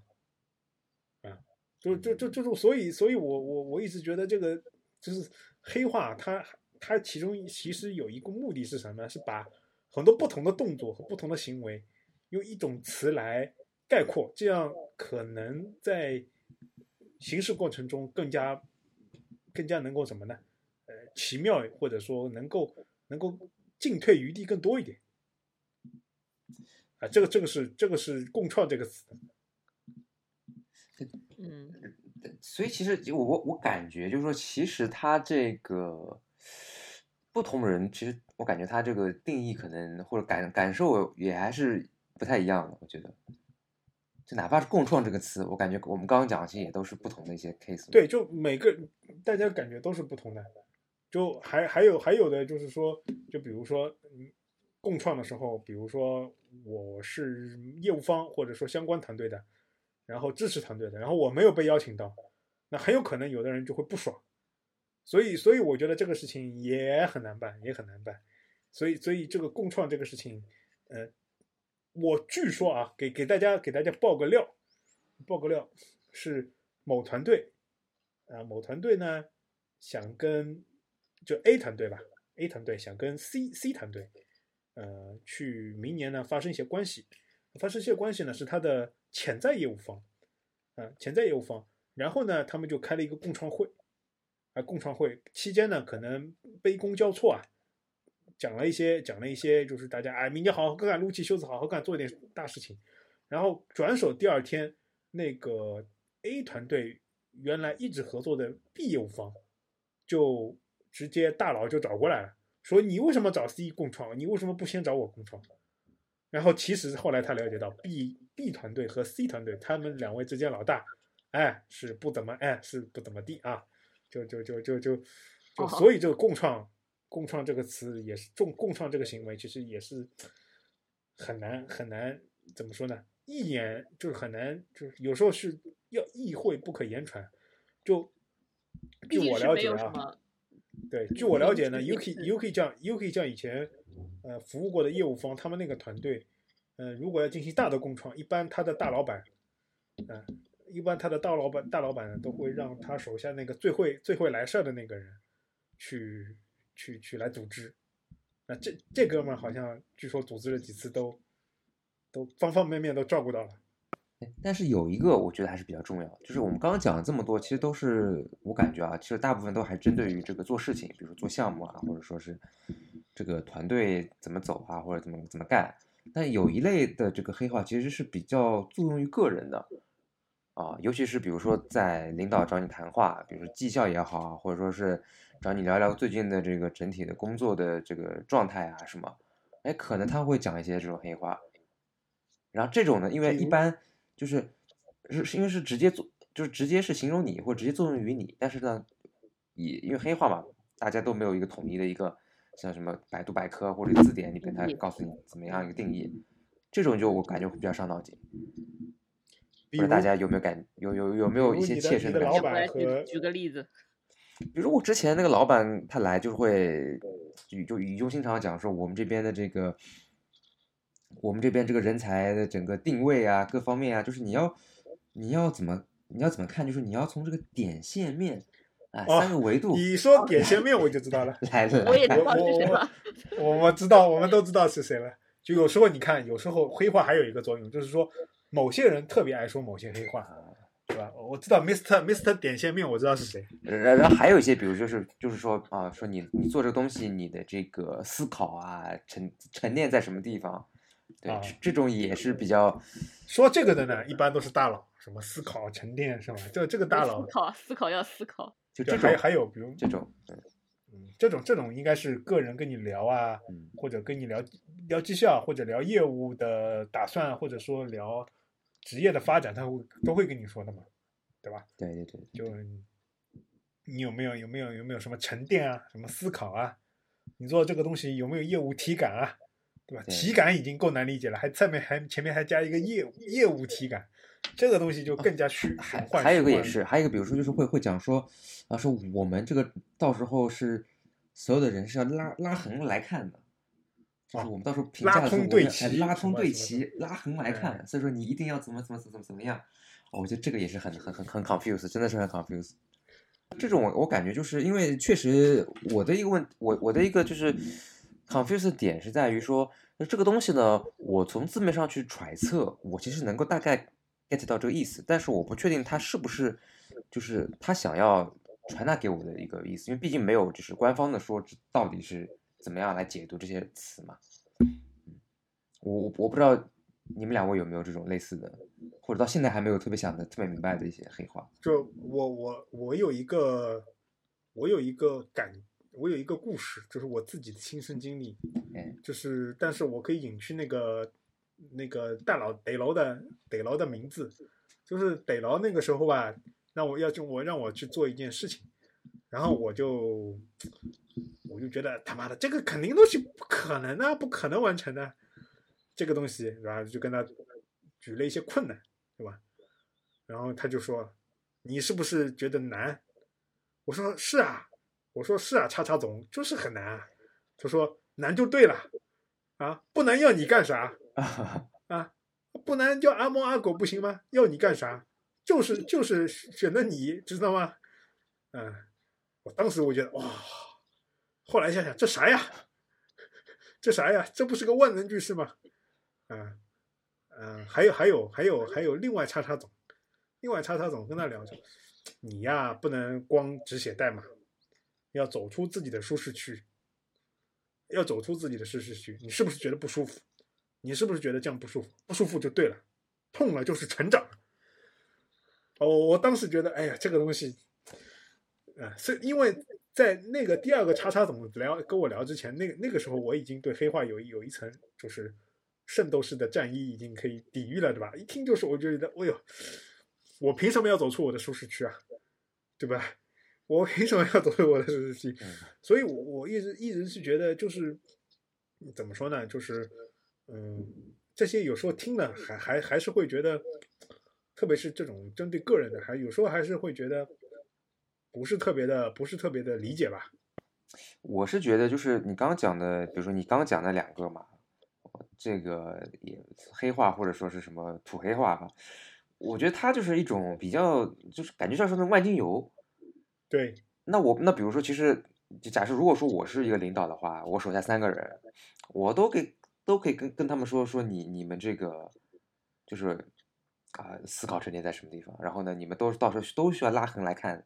就就就就是所以所以我我我一直觉得这个就是黑化，它它其中其实有一个目的是什么呢？是把很多不同的动作和不同的行为用一种词来。概括，这样可能在行事过程中更加更加能够什么呢？呃，奇妙或者说能够能够进退余地更多一点。啊，这个这个是这个是“共创”这个词。嗯，所以其实我我我感觉就是说，其实他这个不同人，其实我感觉他这个定义可能或者感感受也还是不太一样的，我觉得。就哪怕是“共创”这个词，我感觉我们刚刚讲的其实也都是不同的一些 case。对，就每个大家感觉都是不同的。就还还有还有的就是说，就比如说，嗯，共创的时候，比如说我是业务方或者说相关团队的，然后支持团队的，然后我没有被邀请到，那很有可能有的人就会不爽。所以，所以我觉得这个事情也很难办，也很难办。所以，所以这个共创这个事情，呃。我据说啊，给给大家给大家爆个料，爆个料是某团队啊，某团队呢想跟就 A 团队吧，A 团队想跟 C C 团队，呃，去明年呢发生一些关系，发生一些关系呢是他的潜在业务方啊，潜在业务方，然后呢他们就开了一个共创会啊，共创会期间呢可能杯弓交错啊。讲了一些，讲了一些，就是大家哎，明年好好干，撸起袖子好好干，做一点大事情。然后转手第二天，那个 A 团队原来一直合作的 B 业务方，就直接大佬就找过来了，说你为什么找 C 共创？你为什么不先找我共创？然后其实后来他了解到，B B 团队和 C 团队他们两位之间老大，哎，是不怎么哎，是不怎么地啊，就就就就就就，所以这个共创。共创这个词也是重，共创这个行为其实也是很难很难怎么说呢？一言就是很难，就是有时候是要意会不可言传。就据我了解啊，对，据我了解呢，UK UK 酱 UK 酱以前呃服务过的业务方，他们那个团队，呃，如果要进行大的共创，一般他的大老板，嗯，一般他的大老板大老板都会让他手下那个最会最会来事儿的那个人去。去去来组织，那这这哥们儿好像据说组织了几次都都方方面面都照顾到了。但是有一个我觉得还是比较重要，就是我们刚刚讲了这么多，其实都是我感觉啊，其实大部分都还针对于这个做事情，比如说做项目啊，或者说是这个团队怎么走啊，或者怎么怎么干。但有一类的这个黑话其实是比较作用于个人的啊，尤其是比如说在领导找你谈话，比如说绩效也好啊，或者说是。找你聊聊最近的这个整体的工作的这个状态啊什么，哎，可能他会讲一些这种黑话。然后这种呢，因为一般就是是是因为是直接做，就是直接是形容你或者直接作用于你，但是呢，也因为黑话嘛，大家都没有一个统一的一个像什么百度百科或者字典里边它告诉你怎么样一个定义，这种就我感觉会比较伤脑筋。比如不知道大家有没有感有有有没有一些切身的感受？我来板和举举个例子，比如我之前那个老板他来就是会语就语重心长地讲说我们这边的这个我们这边这个人才的整个定位啊各方面啊，就是你要你要怎么你要怎么看，就是你要从这个点线面啊哦三个维度你说点线面我就知道了，来了我也看知道是谁了。我我知道，我们都知道是谁了。就有时候你看，有时候黑话还有一个作用，就是说某些人特别爱说某些黑话，是吧？我知道 Mr. Mr. 点线面，我知道是谁。然然后还有一些，比如就是就是说啊，说你你做这个东西，你的这个思考啊沉沉淀在什么地方，对，啊这这种也是比较说这个的呢，一般都是大佬，什么思考沉淀是吧？这这个大佬思，考思考要思考，就这种还还有比如这种，嗯，这种这种应该是个人跟你聊啊，嗯或者跟你聊聊绩效，或者聊业务的打算，或者说聊职业的发展，他会都会跟你说的嘛，对吧？对对对，就你有没有有没有有没有什么沉淀啊，什么思考啊？你做这个东西有没有业务体感啊？对吧？对体感已经够难理解了，还上面还前面还加一个业务业务体感，这个东西就更加虚还。还有一个也是，还有一个比如说就是会会讲说啊，说我们这个到时候是所有的人是要拉拉横来看的。就是啊我们到时候评拉价的时候，通对齐拉通对齐，拉横来哎看，所以说你一定要怎么怎么怎么怎么样。哦，我觉得这个也是很很很很 confuse，真的是很 confuse。这种我我感觉就是因为确实我的一个问，我我的一个就是 confuse 的点是在于说，那这个东西呢，我从字面上去揣测，我其实能够大概 get 到这个意思，但是我不确定他是不是就是他想要传达给我的一个意思，因为毕竟没有就是官方的说到底是怎么样来解读这些词嘛。我我我不知道你们两位有没有这种类似的，或者到现在还没有特别想的特别明白的一些黑话。就我我我有一个我有一个感，我有一个故事，就是我自己的亲身经历，嗯，就是但是我可以隐去那个那个大佬得牢的得牢的名字，就是得牢那个时候吧，让我要就我让我去做一件事情，然后我就我就觉得他妈的这个肯定东西不可能啊，不可能完成的，这个东西，然后就跟他举了一些困难，对吧？然后他就说：“你是不是觉得难？”我说：“是啊。”我说：“是啊，叉叉总就是很难啊。”他说：“难就对了，啊，不难要你干啥 啊？不难叫阿猫阿狗不行吗？要你干啥？就是就是选的你，知道吗？嗯，我当时我觉得哇，后来想想这啥呀？这啥呀？这不是个万能句式吗？啊，嗯，还有还有还有还有另外叉叉总，另外叉叉总跟他聊着，你呀不能光只写代码，要走出自己的舒适区，要走出自己的舒适区。你是不是觉得不舒服？你是不是觉得这样不舒服？不舒服就对了，痛了就是成长。哦，我当时觉得，哎呀，这个东西，啊，是因为在那个第二个叉叉怎么聊跟我聊之前，那个那个时候我已经对黑化有有一层就是圣斗士的战衣已经可以抵御了，对吧？一听就是我觉得，哎呦，我凭什么要走出我的舒适区啊？对吧？我凭什么要走回我的舒适区？嗯 所以我我一直一直是觉得，就是怎么说呢？就是嗯，这些有时候听了还还还是会觉得，特别是这种针对个人的，还有时候还是会觉得不是特别的，不是特别的理解吧。我是觉得，就是你刚刚讲的，比如说你刚刚讲的两个嘛，这个也黑话或者说是什么土黑话哈，我觉得它就是一种比较，就是感觉像是那种万金油。对，那我那比如说，其实就假设如果说我是一个领导的话，我手下三个人，我都给都可以跟跟他们说说你你们这个就是啊、思考沉淀在什么地方，然后呢，你们都到时候都需要拉横来看，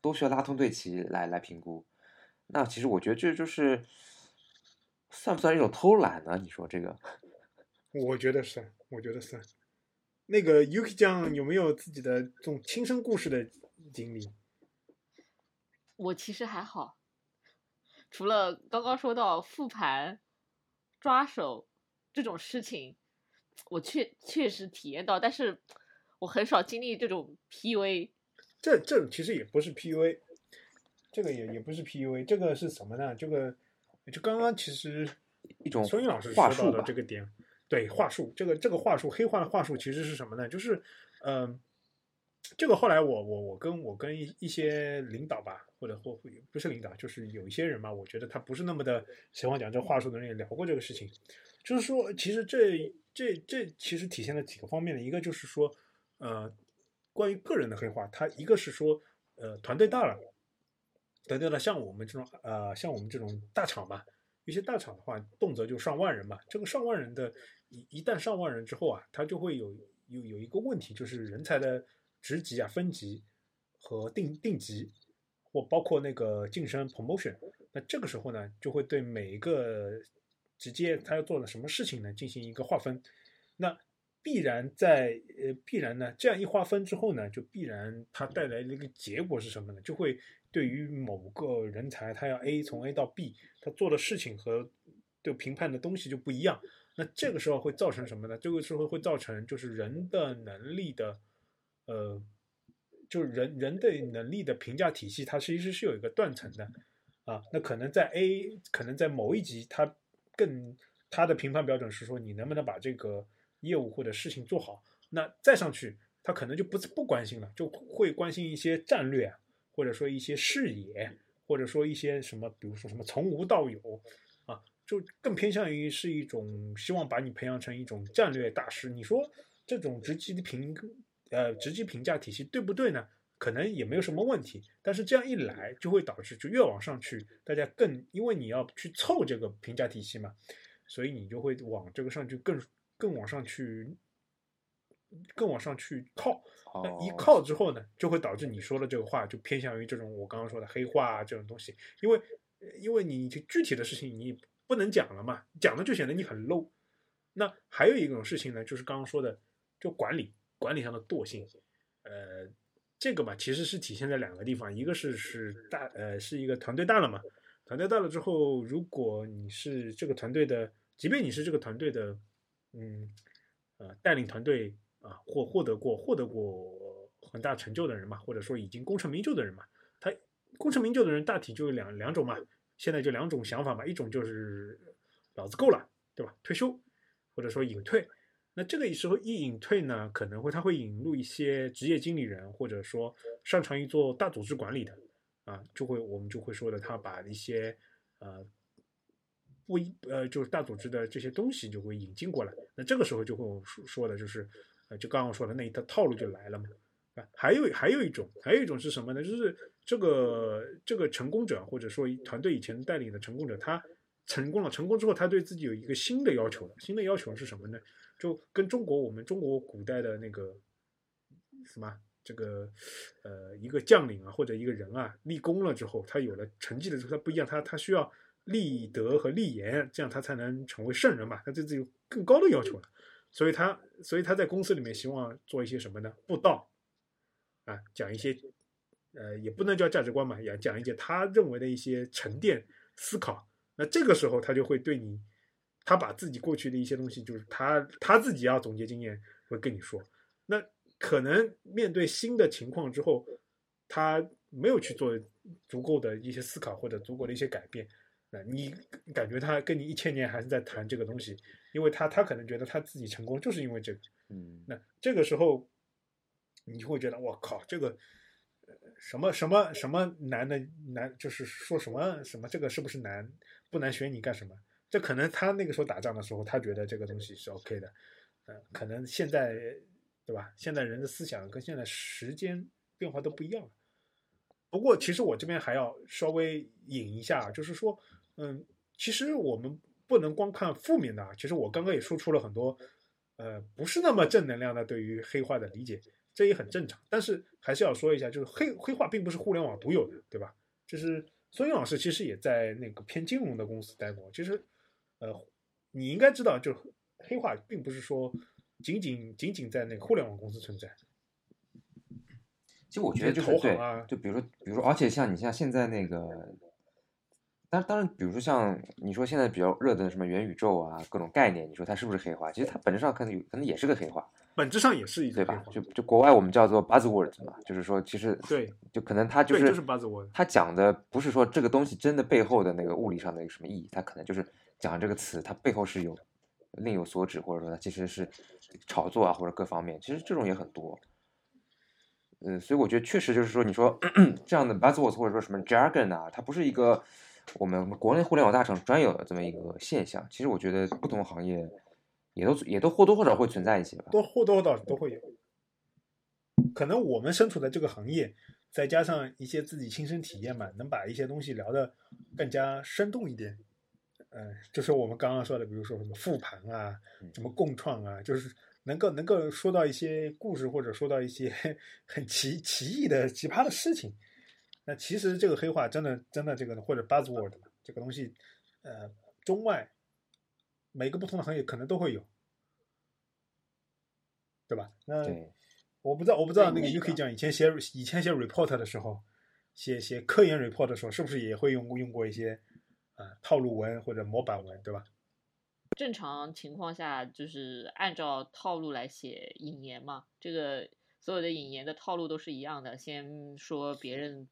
都需要拉通对齐来来评估。那其实我觉得这就是算不算一种偷懒呢？你说这个？我觉得是，我觉得是。那个 Yuki 酱有没有自己的这种亲身故事的经历？我其实还好，除了刚刚说到复盘、抓手这种事情，我确确实体验到，但是我我很少经历这种 PUA。这这其实也不是 PUA，这个也也不是 PUA，这个是什么呢？这个就刚刚其实一种孙云老师说到的这个点，对话术，这个这个话术黑化的话术其实是什么呢？就是嗯、这个后来我我我跟我跟一一些领导吧，或者或不是领导，就是有一些人嘛，我觉得他不是那么的喜欢讲这话术的人也聊过这个事情，就是说其实这这这其实体现了几个方面的，一个就是说呃关于个人的黑化，他一个是说呃团队大了。团队了，像我们这种呃，像我们这种大厂吧，一些大厂的话，动辄就上万人嘛。这个上万人的，一一旦上万人之后啊，他就会有有有一个问题，就是人才的职级啊、分级和定定级，或包括那个晋升 promotion。那这个时候呢，就会对每一个直接他要做的什么事情呢，进行一个划分。那必然在呃必然呢，这样一划分之后呢，就必然它带来的一个结果是什么呢？就会对于某个人才，他要 A 从 A 到 B，他做的事情和就评判的东西就不一样。那这个时候会造成什么呢？这个时候会造成就是人的能力的，呃，就是人人对能力的评价体系，它其实是有一个断层的啊。那可能在 A，可能在某一级，它更它的评判标准是说你能不能把这个业务或者事情做好。那再上去，他可能就不不关心了，就会关心一些战略，或者说一些视野，或者说一些什么，比如说什么从无到有啊，就更偏向于是一种希望把你培养成一种战略大师。你说这种职级的评呃职级评价体系对不对呢？可能也没有什么问题，但是这样一来就会导致就越往上去，大家更因为你要去凑这个评价体系嘛，所以你就会往这个上去更更往上去，更往上去靠。那一哦靠之后呢，就会导致你说的这个话就偏向于这种我刚刚说的黑话啊这种东西，因为呃因为你具体的事情你不能讲了嘛，讲了就显得你很 low。那还有一种事情呢，就是刚刚说的，就管理管理上的惰性，呃，这个嘛其实是体现在两个地方，一个是是大呃是一个团队大了嘛，团队大了之后，如果你是这个团队的，即便你是这个团队的，嗯呃带领团队啊或获得过获得过很大成就的人嘛，或者说已经功成名就的人嘛，他功成名就的人大体就有两两种嘛，现在就两种想法嘛，一种就是老子够了，对吧？退休或者说隐退。那这个时候一隐退呢，可能会他会引入一些职业经理人，或者说擅长于做大组织管理的啊，就会我们就会说的，他把一些呃不一呃就是大组织的这些东西就会引进过来。那这个时候就会我说说的就是呃就刚刚说的那一套套路就来了嘛。啊，还有还有一种，还有一种是什么呢？就是这个这个成功者，或者说团队以前带领的成功者，他成功了，成功之后，他对自己有一个新的要求了。新的要求是什么呢？就跟中国我们中国古代的那个什么这个呃一个将领啊或者一个人啊立功了之后，他有了成绩了之后，他不一样，他他需要立德和立言，这样他才能成为圣人嘛。他对自己有更高的要求了，所以他所以他在公司里面希望做一些什么呢？布道啊，讲一些呃也不能叫价值观嘛，也讲一些他认为的一些沉淀思考。那这个时候他就会对你。他把自己过去的一些东西，就是他他自己要总结经验，会跟你说。那可能面对新的情况之后，他没有去做足够的一些思考或者足够的一些改变。那你感觉他跟你一千年还是在谈这个东西，因为他他可能觉得他自己成功就是因为这个。嗯，那这个时候，你就会觉得我靠，这个呃什么什么什么难的难，就是说什么什么这个是不是难？不难选你干什么？这可能他那个时候打仗的时候，他觉得这个东西是 OK 的，呃，可能现在对吧？现在人的思想跟现在时间变化都不一样了。不过，其实我这边还要稍微引一下，就是说，嗯，其实我们不能光看负面的啊。其实我刚刚也说出了很多，呃，不是那么正能量的对于黑化的理解，这也很正常。但是还是要说一下，就是黑黑化并不是互联网独有的，对吧？就是孙云老师其实也在那个偏金融的公司待过，其实。呃，你应该知道，就是黑化并不是说仅仅仅仅在那个互联网公司存在。其实我觉得就是对就比如说，比如说，而且像你像现在那个，当当然，比如说像你说现在比较热的什么元宇宙啊，各种概念，你说它是不是黑化？其实它本质上可能有可能也是个黑化，本质上也是一对个对？吧就就国外我们叫做 buzzword 嘛，就是说其实对，就可能它就，是就是 buzzword。它讲的不是说这个东西真的背后的那个物理上的一个什么意义，它可能就是讲这个词它背后是有另有所指，或者说它其实是炒作啊或者各方面，其实这种也很多。呃，所以我觉得确实就是说，你说 这样的 buzzwords 或者说什么 jargon 啊，它不是一个我们国内互联网大厂专有的这么一个现象。其实我觉得不同行业也都也都或多或少会存在一些吧。多或多或少都会有。可能我们身处的这个行业，再加上一些自己亲身体验嘛，能把一些东西聊得更加生动一点。嗯、就是我们刚刚说的，比如说什么复盘啊，什么共创啊，就是能够能够说到一些故事，或者说到一些 很奇奇异的奇葩的事情。那其实这个黑话真的真的这个或者 buzzword 嘛，这个东西，呃，中外每个不同的行业可能都会有，对吧？那，我不知道，我不知道那个 UK 的讲以前写以前写 report 的时候，写写科研 report 的时候，是不是也会用用过一些啊、套路文或者模板文，对吧？正常情况下就是按照套路来写引言嘛，这个所有的引言的套路都是一样的，先说别人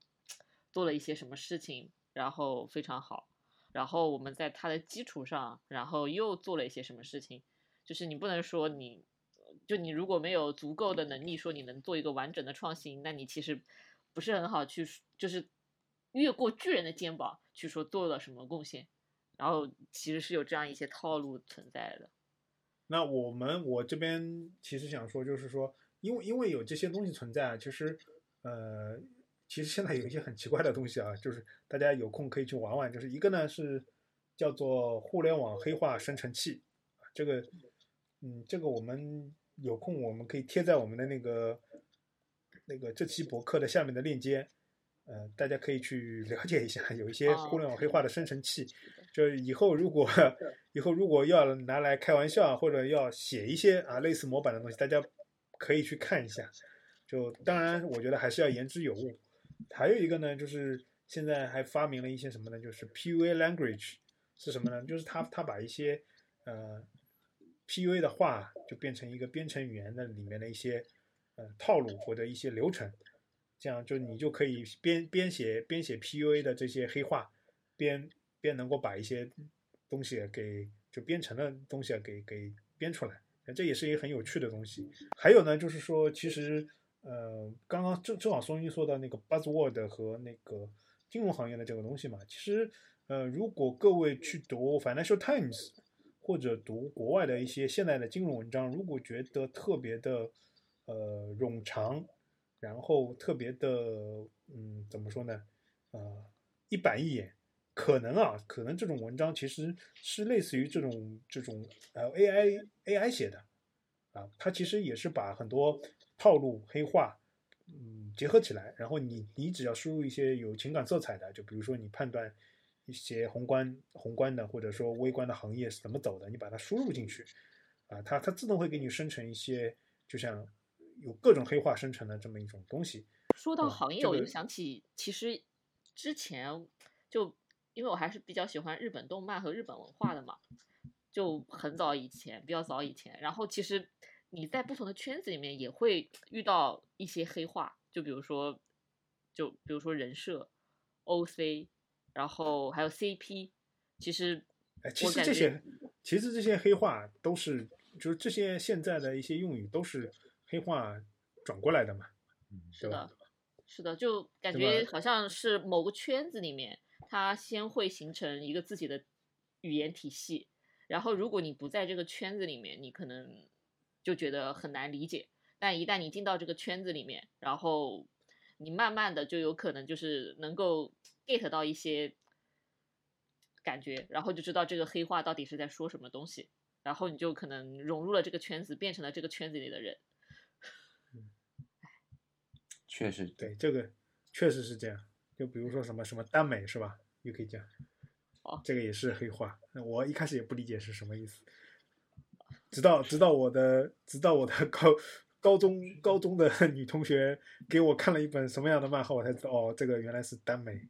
做了一些什么事情，然后非常好，然后我们在它的基础上，然后又做了一些什么事情，就是你不能说你，就你如果没有足够的能力说你能做一个完整的创新，那你其实不是很好去，就是越过巨人的肩膀去说做了什么贡献。然后其实是有这样一些套路存在的。那我们我这边其实想说，就是说，因为因为有这些东西存在啊，其实呃，其实现在有一些很奇怪的东西啊，就是大家有空可以去玩玩。就是一个呢是叫做互联网黑化生成器，这个嗯，这个我们有空我们可以贴在我们的那个那个这期博客的下面的链接。呃，大家可以去了解一下，有一些哦互联网黑化的生成器，就是以后如果以后如果要拿来开玩笑，或者要写一些啊类似模板的东西，大家可以去看一下。就当然，我觉得还是要言之有物。还有一个呢，就是现在还发明了一些什么呢？就是 PUA language 是什么呢？就是他他把一些呃 PUA 的话就变成一个编程语言的里面的一些呃套路或者一些流程。这样就你就可以边边写边写 PUA 的这些黑话，边边能够把一些东西给就编程的东西给给编出来，这也是一个很有趣的东西。还有呢，就是说其实呃，刚刚正正好松一说到那个 buzzword 和那个金融行业的这个东西嘛，其实呃，如果各位去读 Financial Times 或者读国外的一些现代的金融文章，如果觉得特别的呃冗长。然后特别的，嗯，怎么说呢？呃，一板一眼，可能啊，可能这种文章其实是类似于这种这种呃 AI AI 写的啊，它其实也是把很多套路黑化，嗯，结合起来，然后你你只要输入一些有情感色彩的，就比如说你判断一些宏观宏观的或者说微观的行业是怎么走的，你把它输入进去，啊，它它自动会给你生成一些，就像。有各种黑化生成的这么一种东西。说到行业，我就想起，其实之前就因为我还是比较喜欢日本动漫和日本文化的嘛，就很早以前，比较早以前。然后其实你在不同的圈子里面也会遇到一些黑化，就比如说，就比如说人设、OC，然后还有 CP。其实哎，其实这些，其实这些黑话都是，就是这些现在的一些用语都是。黑化转过来的嘛，是的，是的，就感觉好像是某个圈子里面，它先会形成一个自己的语言体系，然后如果你不在这个圈子里面，你可能就觉得很难理解。但一旦你进到这个圈子里面，然后你慢慢的就有可能就是能够 get 到一些感觉，然后就知道这个黑话到底是在说什么东西，然后你就可能融入了这个圈子，变成了这个圈子里的人。确实，对这个确实是这样。就比如说什么什么耽美是吧？又可以讲，哦，这个也是黑话。我一开始也不理解是什么意思，直到直到我的直到我的高高中高中的 女同学给我看了一本什么样的漫画，我才知道哦，这个原来是耽美。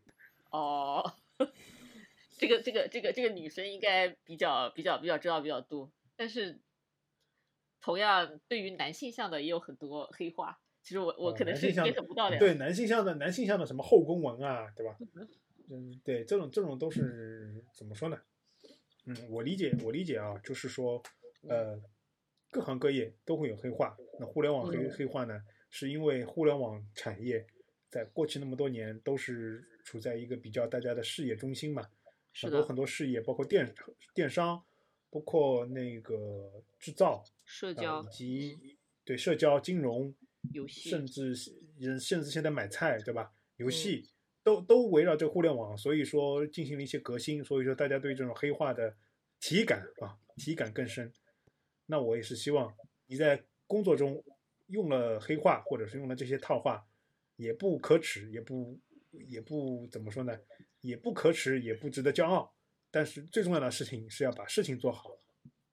哦，这个这个这个这个女生应该比较比较比较知道比较多，但是同样对于男性向的也有很多黑话。其实我我哦可能是男性向 get 不到的。对男性向的男性向的什么后宫文啊，对吧？嗯，对，这种这种都是怎么说呢？嗯，我理解我理解啊，就是说，呃，各行各业都会有黑化。那互联网黑、嗯黑化呢，是因为互联网产业在过去那么多年都是处在一个比较大家的事业中心嘛，很多很多事业，包括电电商，包括那个制造啊、社交以及对社交、金融，游戏甚至人甚至现在买菜，对吧？游嗯戏、都都围绕这个互联网，所以说进行了一些革新，所以说大家对这种黑化的体感啊体感更深。那我也是希望你在工作中用了黑话，或者是用了这些套话，也不可耻，也不也不怎么说呢，也不可耻，也不值得骄傲。但是最重要的事情是要把事情做好。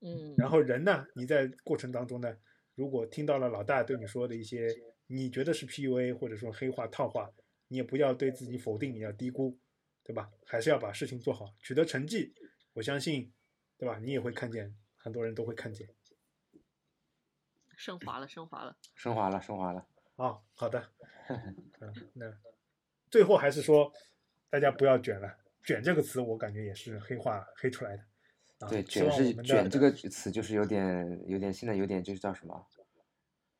嗯，然后人呢，你在过程当中呢，如果听到了老大对你说的一些你觉得是 PUA 或者说黑话套话，你也不要对自己否定，你要低估，对吧？还是要把事情做好，取得成绩。我相信，对吧？你也会看见，很多人都会看见。升华了，升华了。升华了，升华了。啊，好的，嗯，那最后还是说，大家不要卷了。卷这个词，我感觉也是黑化黑出来的。啊、对，希卷是卷这个词，就是有点有点现在有点就是叫什么？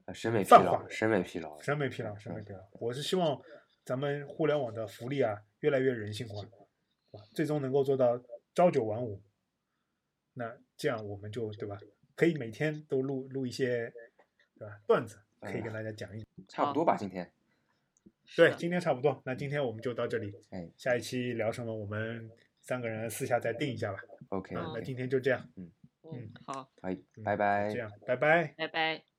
呃，审美疲劳，审美疲劳。审美疲劳，审美疲劳。我是希望咱们互联网的福利啊，越来越人性化，啊，最终能够做到朝九晚五。那这样我们就对吧？可以每天都录录一些，对吧？段子可以跟大家讲一。差不多吧，今天。对，今天差不多。那今天我们就到这里，哎下一期聊什么，我们三个人私下再定一下吧。，OK，啊，那今天就这样，嗯，好，好，嗯拜拜这。样，拜拜。拜拜。